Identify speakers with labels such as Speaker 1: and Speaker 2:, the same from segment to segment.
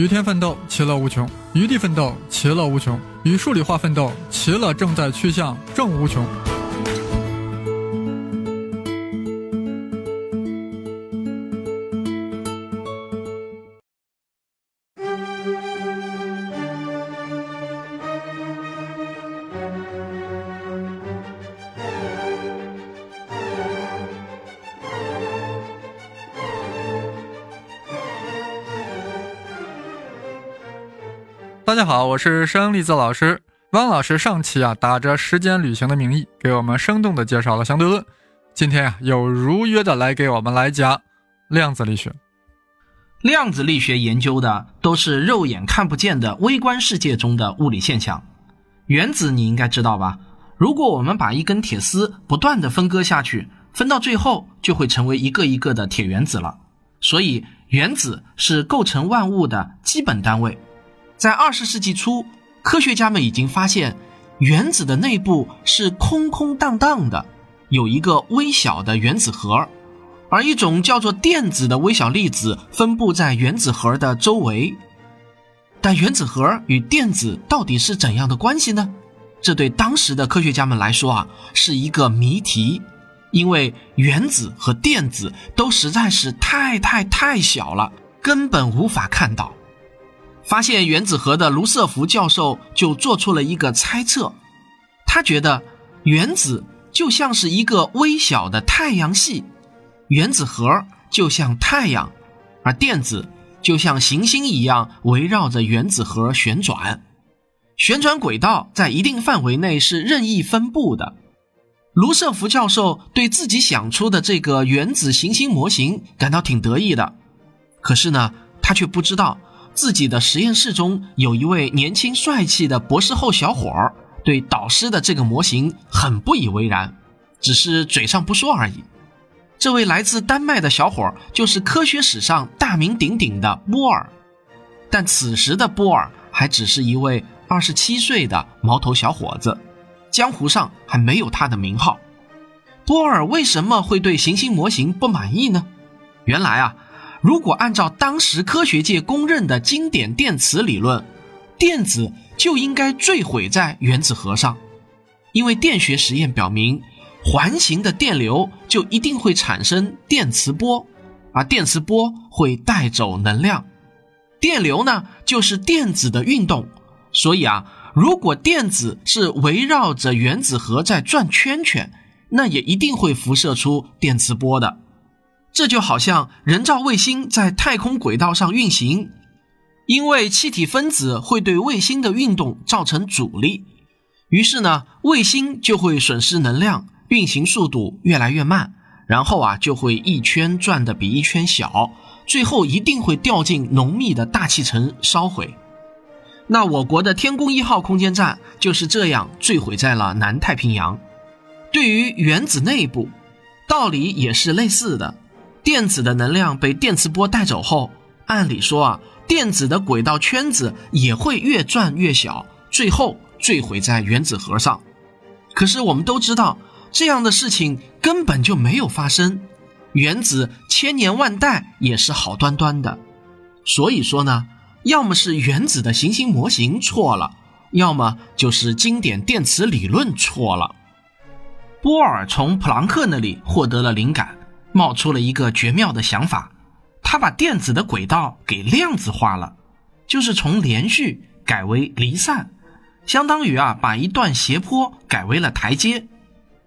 Speaker 1: 与天奋斗，其乐无穷；与地奋斗，其乐无穷；与数理化奋斗，其乐正在趋向正无穷。好，我是生粒子老师汪老师。上期啊，打着时间旅行的名义，给我们生动的介绍了相对论。今天啊，又如约的来给我们来讲量子力学。
Speaker 2: 量子力学研究的都是肉眼看不见的微观世界中的物理现象。原子你应该知道吧？如果我们把一根铁丝不断的分割下去，分到最后就会成为一个一个的铁原子了。所以，原子是构成万物的基本单位。在二十世纪初，科学家们已经发现，原子的内部是空空荡荡的，有一个微小的原子核，而一种叫做电子的微小粒子分布在原子核的周围。但原子核与电子到底是怎样的关系呢？这对当时的科学家们来说啊，是一个谜题，因为原子和电子都实在是太太太小了，根本无法看到。发现原子核的卢瑟福教授就做出了一个猜测，他觉得原子就像是一个微小的太阳系，原子核就像太阳，而电子就像行星一样围绕着原子核旋转，旋转轨道在一定范围内是任意分布的。卢瑟福教授对自己想出的这个原子行星模型感到挺得意的，可是呢，他却不知道。自己的实验室中有一位年轻帅气的博士后小伙儿，对导师的这个模型很不以为然，只是嘴上不说而已。这位来自丹麦的小伙儿就是科学史上大名鼎鼎的波尔，但此时的波尔还只是一位二十七岁的毛头小伙子，江湖上还没有他的名号。波尔为什么会对行星模型不满意呢？原来啊。如果按照当时科学界公认的经典电磁理论，电子就应该坠毁在原子核上，因为电学实验表明，环形的电流就一定会产生电磁波，而电磁波会带走能量，电流呢就是电子的运动，所以啊，如果电子是围绕着原子核在转圈圈，那也一定会辐射出电磁波的。这就好像人造卫星在太空轨道上运行，因为气体分子会对卫星的运动造成阻力，于是呢，卫星就会损失能量，运行速度越来越慢，然后啊，就会一圈转的比一圈小，最后一定会掉进浓密的大气层烧毁。那我国的天宫一号空间站就是这样坠毁在了南太平洋。对于原子内部，道理也是类似的。电子的能量被电磁波带走后，按理说啊，电子的轨道圈子也会越转越小，最后坠毁在原子核上。可是我们都知道，这样的事情根本就没有发生，原子千年万代也是好端端的。所以说呢，要么是原子的行星模型错了，要么就是经典电磁理论错了。波尔从普朗克那里获得了灵感。冒出了一个绝妙的想法，他把电子的轨道给量子化了，就是从连续改为离散，相当于啊把一段斜坡改为了台阶。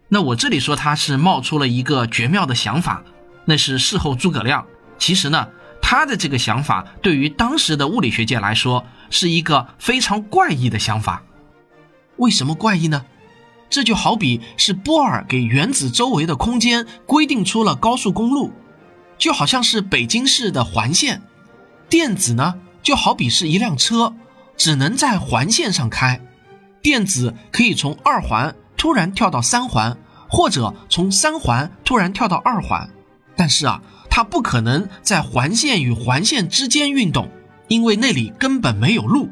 Speaker 2: 那我这里说他是冒出了一个绝妙的想法，那是事后诸葛亮。其实呢，他的这个想法对于当时的物理学界来说是一个非常怪异的想法。为什么怪异呢？这就好比是波尔给原子周围的空间规定出了高速公路，就好像是北京市的环线。电子呢，就好比是一辆车，只能在环线上开。电子可以从二环突然跳到三环，或者从三环突然跳到二环，但是啊，它不可能在环线与环线之间运动，因为那里根本没有路。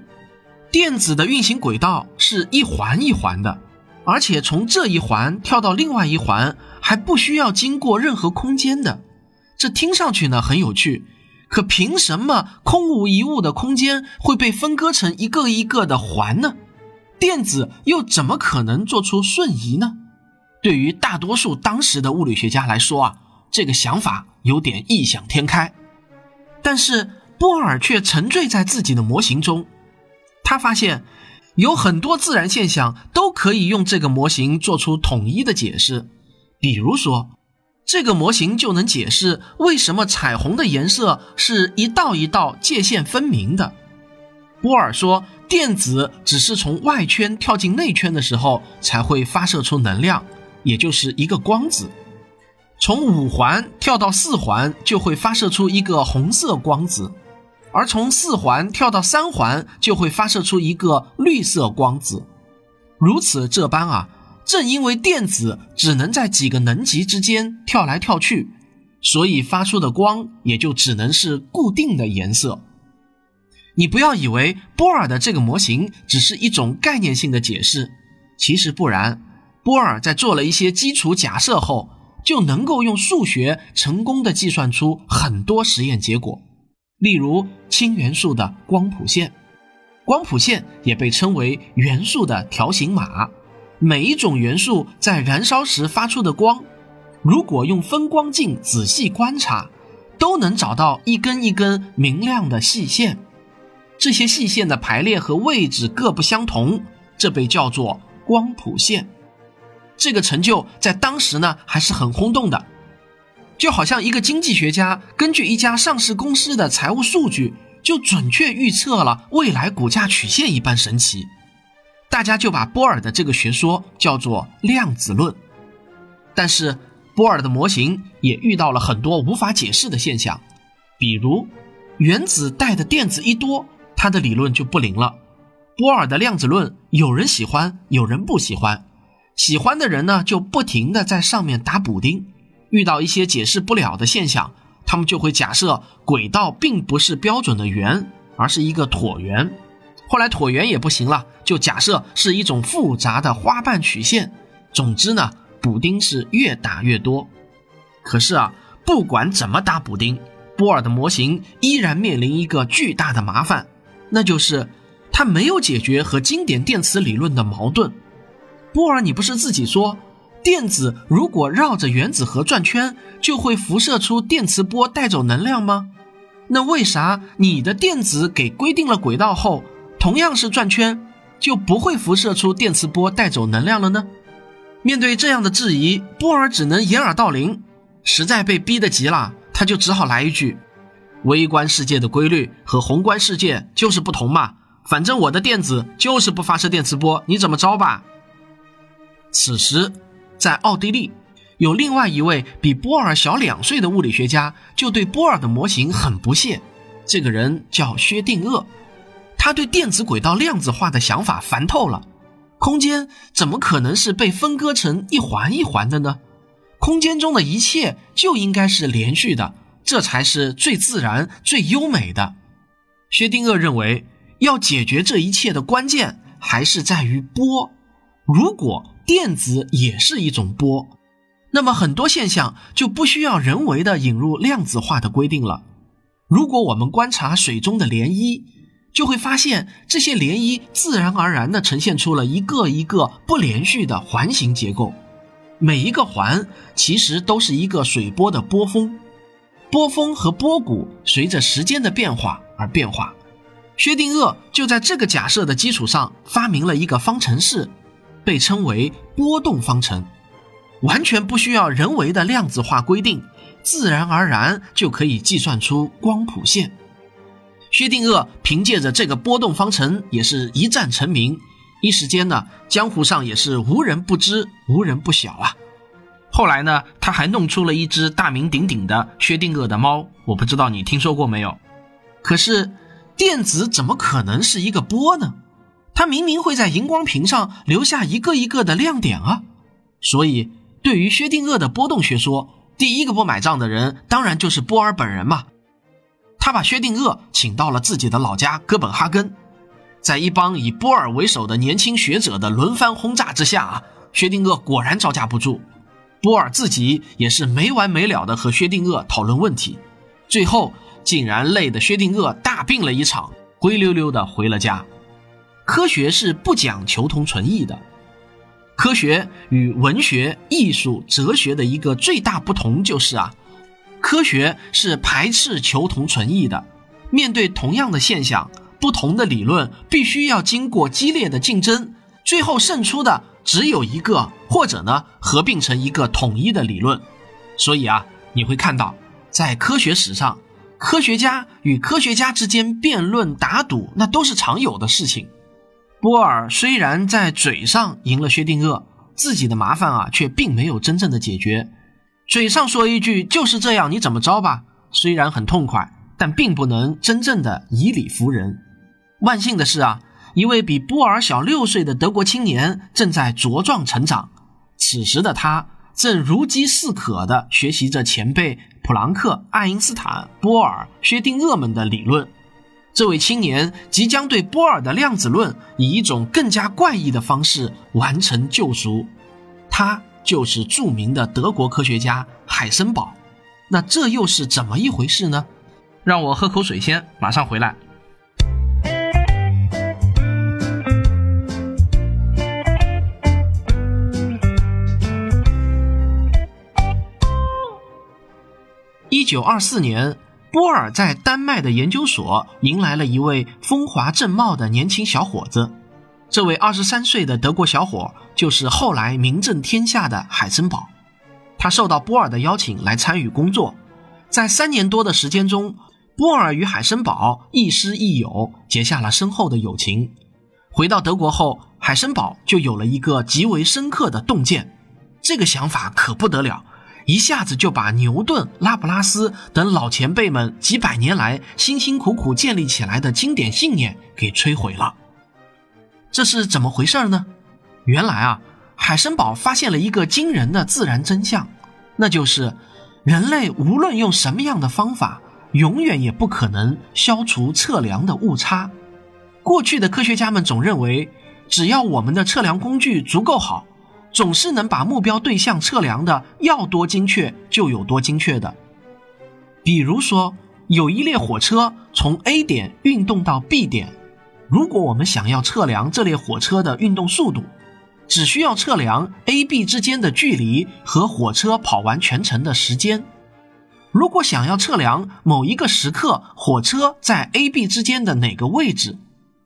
Speaker 2: 电子的运行轨道是一环一环的。而且从这一环跳到另外一环还不需要经过任何空间的，这听上去呢很有趣，可凭什么空无一物的空间会被分割成一个一个的环呢？电子又怎么可能做出瞬移呢？对于大多数当时的物理学家来说啊，这个想法有点异想天开。但是波尔却沉醉在自己的模型中，他发现有很多自然现象都可以用这个模型做出统一的解释，比如说。这个模型就能解释为什么彩虹的颜色是一道一道界限分明的。波尔说，电子只是从外圈跳进内圈的时候才会发射出能量，也就是一个光子。从五环跳到四环就会发射出一个红色光子，而从四环跳到三环就会发射出一个绿色光子。如此这般啊。正因为电子只能在几个能级之间跳来跳去，所以发出的光也就只能是固定的颜色。你不要以为波尔的这个模型只是一种概念性的解释，其实不然。波尔在做了一些基础假设后，就能够用数学成功的计算出很多实验结果。例如氢元素的光谱线，光谱线也被称为元素的条形码。每一种元素在燃烧时发出的光，如果用分光镜仔细观察，都能找到一根一根明亮的细线。这些细线的排列和位置各不相同，这被叫做光谱线。这个成就在当时呢还是很轰动的，就好像一个经济学家根据一家上市公司的财务数据，就准确预测了未来股价曲线一般神奇。大家就把波尔的这个学说叫做量子论，但是波尔的模型也遇到了很多无法解释的现象，比如原子带的电子一多，他的理论就不灵了。波尔的量子论有人喜欢，有人不喜欢，喜欢的人呢就不停的在上面打补丁，遇到一些解释不了的现象，他们就会假设轨道并不是标准的圆，而是一个椭圆。后来椭圆也不行了，就假设是一种复杂的花瓣曲线。总之呢，补丁是越打越多。可是啊，不管怎么打补丁，波尔的模型依然面临一个巨大的麻烦，那就是它没有解决和经典电磁理论的矛盾。波尔，你不是自己说，电子如果绕着原子核转圈，就会辐射出电磁波带走能量吗？那为啥你的电子给规定了轨道后？同样是转圈，就不会辐射出电磁波带走能量了呢？面对这样的质疑，波尔只能掩耳盗铃。实在被逼得急了，他就只好来一句：“微观世界的规律和宏观世界就是不同嘛，反正我的电子就是不发射电磁波，你怎么着吧？”此时，在奥地利，有另外一位比波尔小两岁的物理学家，就对波尔的模型很不屑。这个人叫薛定谔。他对电子轨道量子化的想法烦透了，空间怎么可能是被分割成一环一环的呢？空间中的一切就应该是连续的，这才是最自然、最优美的。薛定谔认为，要解决这一切的关键还是在于波。如果电子也是一种波，那么很多现象就不需要人为的引入量子化的规定了。如果我们观察水中的涟漪，就会发现，这些涟漪自然而然地呈现出了一个一个不连续的环形结构，每一个环其实都是一个水波的波峰，波峰和波谷随着时间的变化而变化。薛定谔就在这个假设的基础上发明了一个方程式，被称为波动方程，完全不需要人为的量子化规定，自然而然就可以计算出光谱线。薛定谔凭借着这个波动方程也是一战成名，一时间呢，江湖上也是无人不知，无人不晓啊。后来呢，他还弄出了一只大名鼎鼎的薛定谔的猫，我不知道你听说过没有？可是，电子怎么可能是一个波呢？它明明会在荧光屏上留下一个一个的亮点啊！所以，对于薛定谔的波动学说，第一个不买账的人，当然就是波尔本人嘛。他把薛定谔请到了自己的老家哥本哈根，在一帮以波尔为首的年轻学者的轮番轰炸之下啊，薛定谔果然招架不住。波尔自己也是没完没了的和薛定谔讨论问题，最后竟然累得薛定谔大病了一场，灰溜溜的回了家。科学是不讲求同存异的，科学与文学、艺术、哲学的一个最大不同就是啊，科学是排斥求同存异的。面对同样的现象，不同的理论必须要经过激烈的竞争，最后胜出的只有一个，或者呢合并成一个统一的理论。所以啊，你会看到，在科学史上，科学家与科学家之间辩论打赌，那都是常有的事情。波尔虽然在嘴上赢了薛定谔，自己的麻烦啊却并没有真正的解决。嘴上说一句就是这样，你怎么着吧？虽然很痛快，但并不能真正的以理服人。万幸的是啊，一位比波尔小六岁的德国青年正在茁壮成长。此时的他正如饥似渴地学习着前辈普朗克、爱因斯坦、波尔、薛定谔们的理论。这位青年即将对波尔的量子论以一种更加怪异的方式完成救赎，他就是著名的德国科学家海森堡。那这又是怎么一回事呢？让我喝口水先，马上回来。一九二四年。波尔在丹麦的研究所迎来了一位风华正茂的年轻小伙子，这位二十三岁的德国小伙就是后来名震天下的海森堡。他受到波尔的邀请来参与工作，在三年多的时间中，波尔与海森堡亦师亦友，结下了深厚的友情。回到德国后，海森堡就有了一个极为深刻的洞见，这个想法可不得了。一下子就把牛顿、拉普拉斯等老前辈们几百年来辛辛苦苦建立起来的经典信念给摧毁了。这是怎么回事呢？原来啊，海森堡发现了一个惊人的自然真相，那就是人类无论用什么样的方法，永远也不可能消除测量的误差。过去的科学家们总认为，只要我们的测量工具足够好。总是能把目标对象测量的要多精确就有多精确的。比如说，有一列火车从 A 点运动到 B 点，如果我们想要测量这列火车的运动速度，只需要测量 A、B 之间的距离和火车跑完全程的时间。如果想要测量某一个时刻火车在 A、B 之间的哪个位置，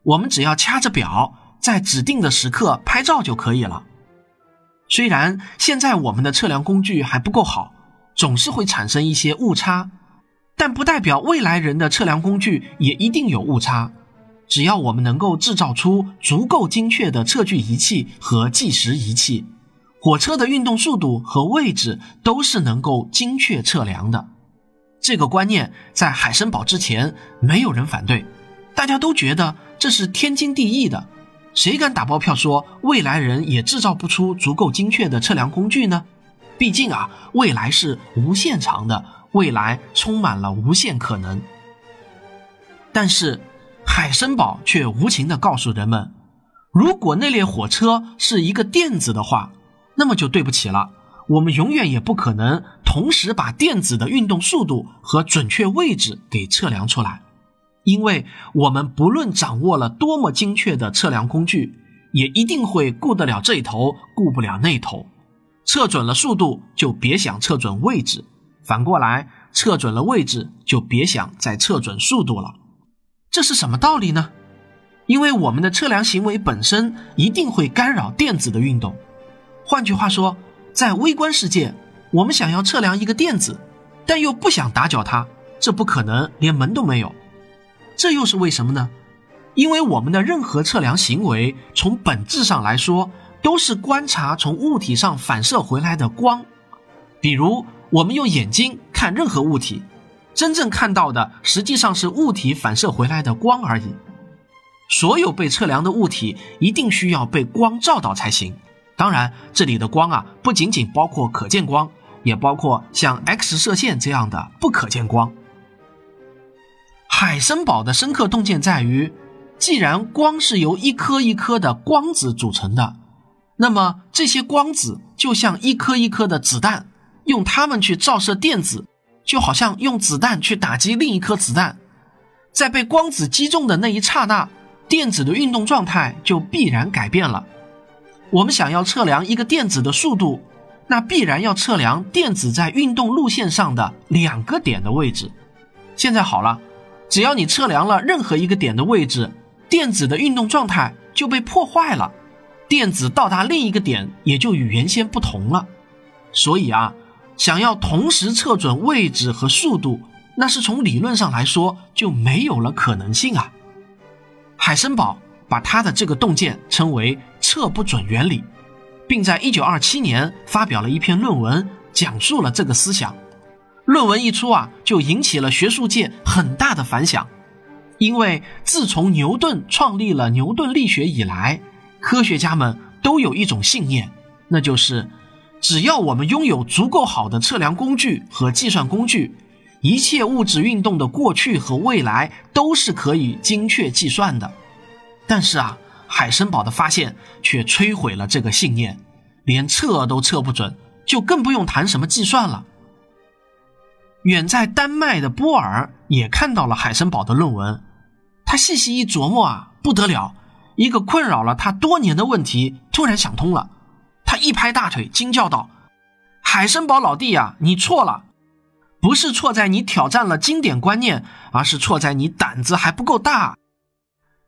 Speaker 2: 我们只要掐着表，在指定的时刻拍照就可以了。虽然现在我们的测量工具还不够好，总是会产生一些误差，但不代表未来人的测量工具也一定有误差。只要我们能够制造出足够精确的测距仪器和计时仪器，火车的运动速度和位置都是能够精确测量的。这个观念在海森堡之前没有人反对，大家都觉得这是天经地义的。谁敢打包票说未来人也制造不出足够精确的测量工具呢？毕竟啊，未来是无限长的，未来充满了无限可能。但是海森堡却无情地告诉人们：如果那列火车是一个电子的话，那么就对不起了，我们永远也不可能同时把电子的运动速度和准确位置给测量出来。因为我们不论掌握了多么精确的测量工具，也一定会顾得了这头，顾不了那头。测准了速度，就别想测准位置；反过来，测准了位置，就别想再测准速度了。这是什么道理呢？因为我们的测量行为本身一定会干扰电子的运动。换句话说，在微观世界，我们想要测量一个电子，但又不想打搅它，这不可能，连门都没有。这又是为什么呢？因为我们的任何测量行为，从本质上来说，都是观察从物体上反射回来的光。比如，我们用眼睛看任何物体，真正看到的实际上是物体反射回来的光而已。所有被测量的物体一定需要被光照到才行。当然，这里的光啊，不仅仅包括可见光，也包括像 X 射线这样的不可见光。海森堡的深刻洞见在于，既然光是由一颗一颗的光子组成的，那么这些光子就像一颗一颗的子弹，用它们去照射电子，就好像用子弹去打击另一颗子弹，在被光子击中的那一刹那，电子的运动状态就必然改变了。我们想要测量一个电子的速度，那必然要测量电子在运动路线上的两个点的位置。现在好了，只要你测量了任何一个点的位置，电子的运动状态就被破坏了，电子到达另一个点也就与原先不同了。所以啊，想要同时测准位置和速度，那是从理论上来说就没有了可能性啊。海森堡把他的这个洞见称为测不准原理，并在一九二七年发表了一篇论文，讲述了这个思想。论文一出啊，就引起了学术界很大的反响，因为自从牛顿创立了牛顿力学以来，科学家们都有一种信念，那就是。只要我们拥有足够好的测量工具和计算工具，一切物质运动的过去和未来都是可以精确计算的。但是啊，海森堡的发现却摧毁了这个信念，连测都测不准，就更不用谈什么计算了。远在丹麦的波尔也看到了海森堡的论文，他细细一琢磨啊，不得了，一个困扰了他多年的问题突然想通了。他一拍大腿，惊叫道：“海森堡老弟呀，你错了，不是错在你挑战了经典观念，而是错在你胆子还不够大。”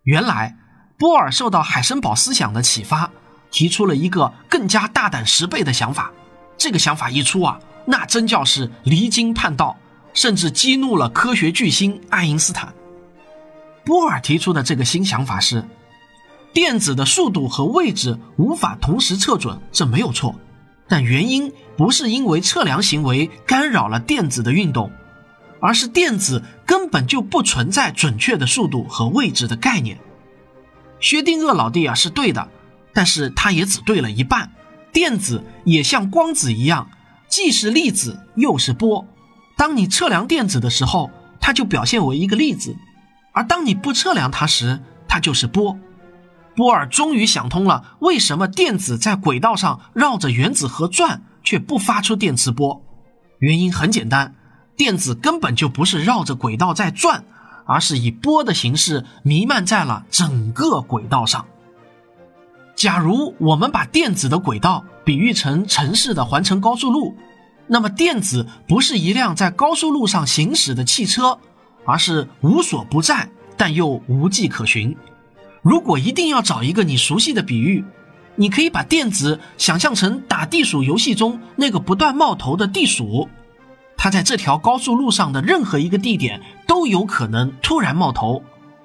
Speaker 2: 原来，波尔受到海森堡思想的启发，提出了一个更加大胆十倍的想法。这个想法一出啊，那真叫是离经叛道，甚至激怒了科学巨星爱因斯坦。波尔提出的这个新想法是。电子的速度和位置无法同时测准，这没有错，但原因不是因为测量行为干扰了电子的运动，而是电子根本就不存在准确的速度和位置的概念。薛定谔老弟啊是对的，但是他也只对了一半。电子也像光子一样，既是粒子又是波。当你测量电子的时候，它就表现为一个粒子；而当你不测量它时，它就是波。波尔终于想通了，为什么电子在轨道上绕着原子核转，却不发出电磁波？原因很简单，电子根本就不是绕着轨道在转，而是以波的形式弥漫在了整个轨道上。假如我们把电子的轨道比喻成城市的环城高速路，那么电子不是一辆在高速路上行驶的汽车，而是无所不在但又无迹可寻。如果一定要找一个你熟悉的比喻，你可以把电子想象成打地鼠游戏中那个不断冒头的地鼠，它在这条高速路上的任何一个地点都有可能突然冒头。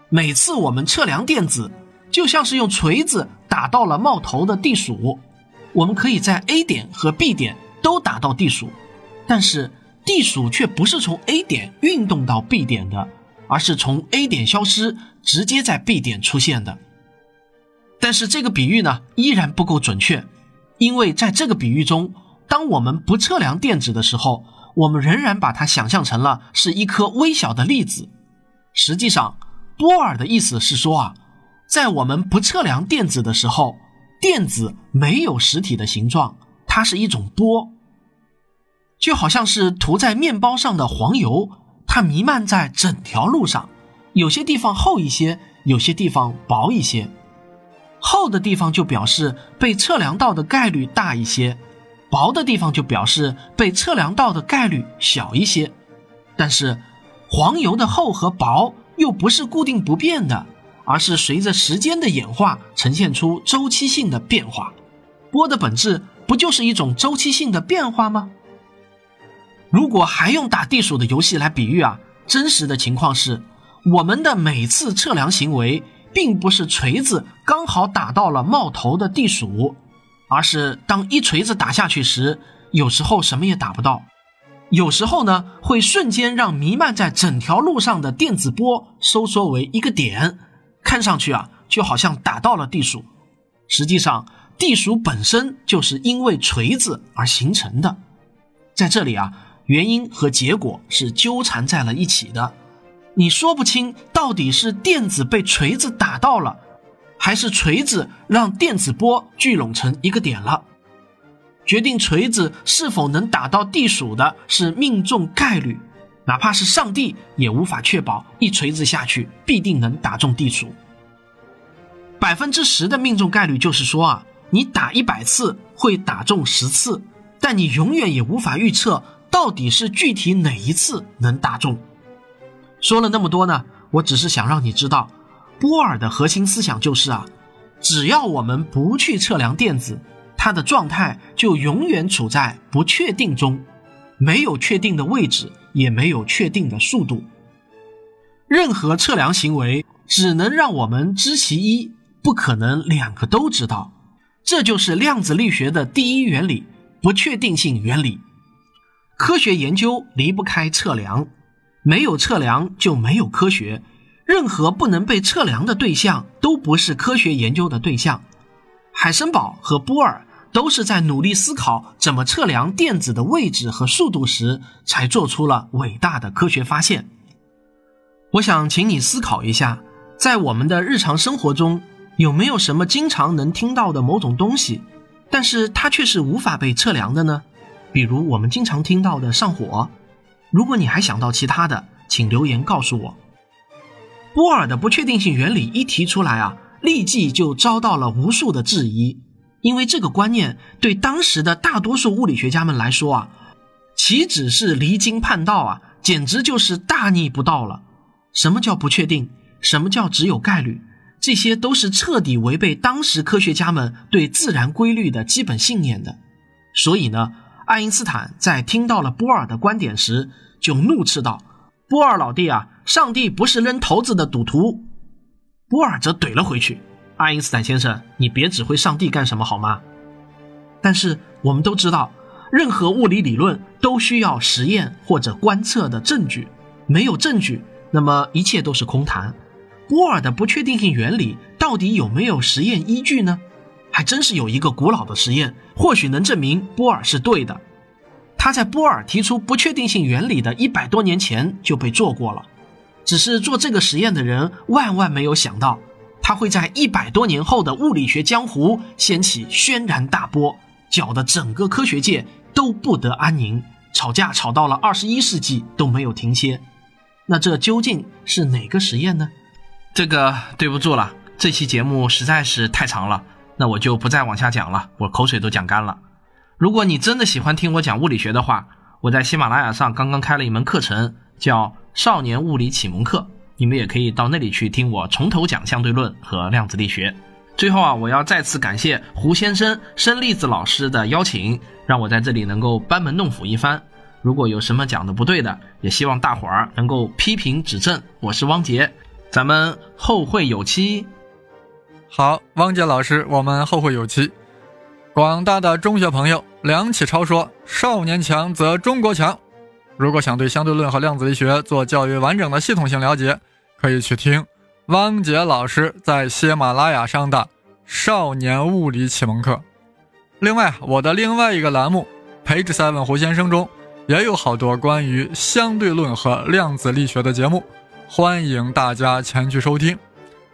Speaker 2: 每次我们测量电子，就像是用锤子打到了冒头的地鼠。我们可以在 A 点和 B 点都打到地鼠，但是地鼠却不是从 A 点运动到 B 点的。而是从 A 点消失，直接在 B 点出现的。但是这个比喻呢，依然不够准确，因为在这个比喻中，当我们不测量电子的时候，我们仍然把它想象成了是一颗微小的粒子。实际上，波尔的意思是说啊，在我们不测量电子的时候，电子没有实体的形状，它是一种波，就好像是涂在面包上的黄油。它弥漫在整条路上，有些地方厚一些，有些地方薄一些。厚的地方就表示被测量到的概率大一些，薄的地方就表示被测量到的概率小一些。但是，黄油的厚和薄又不是固定不变的，而是随着时间的演化呈现出周期性的变化。波的本质不就是一种周期性的变化吗？如果还用打地鼠的游戏来比喻啊，真实的情况是，我们的每次测量行为，并不是锤子刚好打到了冒头的地鼠，而是当一锤子打下去时，有时候什么也打不到，有时候呢会瞬间让弥漫在整条路上的电子波收缩为一个点，看上去啊就好像打到了地鼠，实际上地鼠本身就是因为锤子而形成的，在这里啊。原因和结果是纠缠在了一起的，你说不清到底是电子被锤子打到了，还是锤子让电子波聚拢成一个点了。决定锤子是否能打到地鼠的是命中概率，哪怕是上帝也无法确保一锤子下去必定能打中地鼠。百分之十的命中概率就是说啊，你打一百次会打中十次，但你永远也无法预测到底是具体哪一次能打中。说了那么多呢，我只是想让你知道，波尔的核心思想就是啊，只要我们不去测量电子，它的状态就永远处在不确定中，没有确定的位置，也没有确定的速度。任何测量行为只能让我们知其一，不可能两个都知道。这就是量子力学的第一原理——不确定性原理。科学研究离不开测量。没有测量就没有科学，任何不能被测量的对象都不是科学研究的对象。海森堡和波尔都是在努力思考怎么测量电子的位置和速度时，才做出了伟大的科学发现。我想请你思考一下，在我们的日常生活中，有没有什么经常能听到的某种东西，但是它却是无法被测量的呢？比如我们经常听到的上火。如果你还想到其他的，请留言告诉我。波尔的不确定性原理一提出来啊，立即就遭到了无数的质疑，因为这个观念对当时的大多数物理学家们来说啊，岂止是离经叛道啊，简直就是大逆不道了。什么叫不确定？什么叫只有概率？这些都是彻底违背当时科学家们对自然规律的基本信念的。所以呢？爱因斯坦在听到了波尔的观点时，就怒斥道：“波尔老弟啊，上帝不是扔骰子的赌徒。”波尔则怼了回去：“爱因斯坦先生，你别指挥上帝干什么好吗？”但是我们都知道，任何物理理论都需要实验或者观测的证据，没有证据，那么一切都是空谈。波尔的不确定性原理到底有没有实验依据呢？还真是有一个古老的实验，或许能证明波尔是对的。他在波尔提出不确定性原理的一百多年前就被做过了，只是做这个实验的人万万没有想到，他会在一百多年后的物理学江湖掀起轩然大波，搅得整个科学界都不得安宁，吵架吵到了二十一世纪都没有停歇。那这究竟是哪个实验呢？这个对不住了，这期节目实在是太长了。那我就不再往下讲了，我口水都讲干了。如果你真的喜欢听我讲物理学的话，我在喜马拉雅上刚刚开了一门课程，叫《少年物理启蒙课》，你们也可以到那里去听我从头讲相对论和量子力学。最后啊，我要再次感谢胡先生、申粒子老师的邀请，让我在这里能够班门弄斧一番。如果有什么讲的不对的，也希望大伙儿能够批评指正。我是汪杰，咱们后会有期。
Speaker 1: 好，汪杰老师，我们后会有期。广大的中学朋友，梁启超说：“少年强则中国强。”如果想对相对论和量子力学做较为完整的系统性了解，可以去听汪杰老师在喜马拉雅上的《少年物理启蒙课》。另外，我的另外一个栏目《培智赛问胡先生》中也有好多关于相对论和量子力学的节目，欢迎大家前去收听。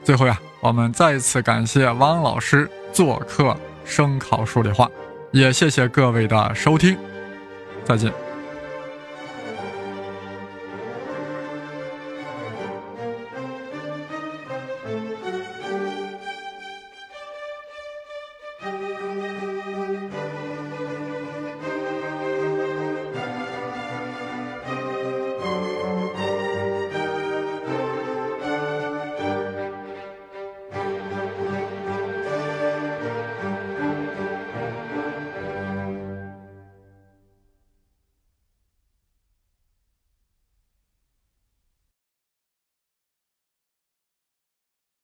Speaker 1: 最后呀。我们再次感谢汪老师做客声考数理化，也谢谢各位的收听，再见。